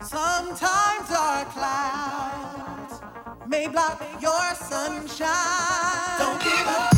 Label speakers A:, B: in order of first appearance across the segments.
A: Sometimes our clouds may block your
B: sunshine.
C: Don't give up.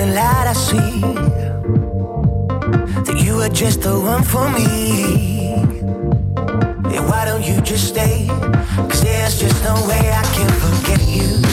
C: morning light, I see that you are just the one for me. And why don't you just stay? Cause there's just no way I can forget you.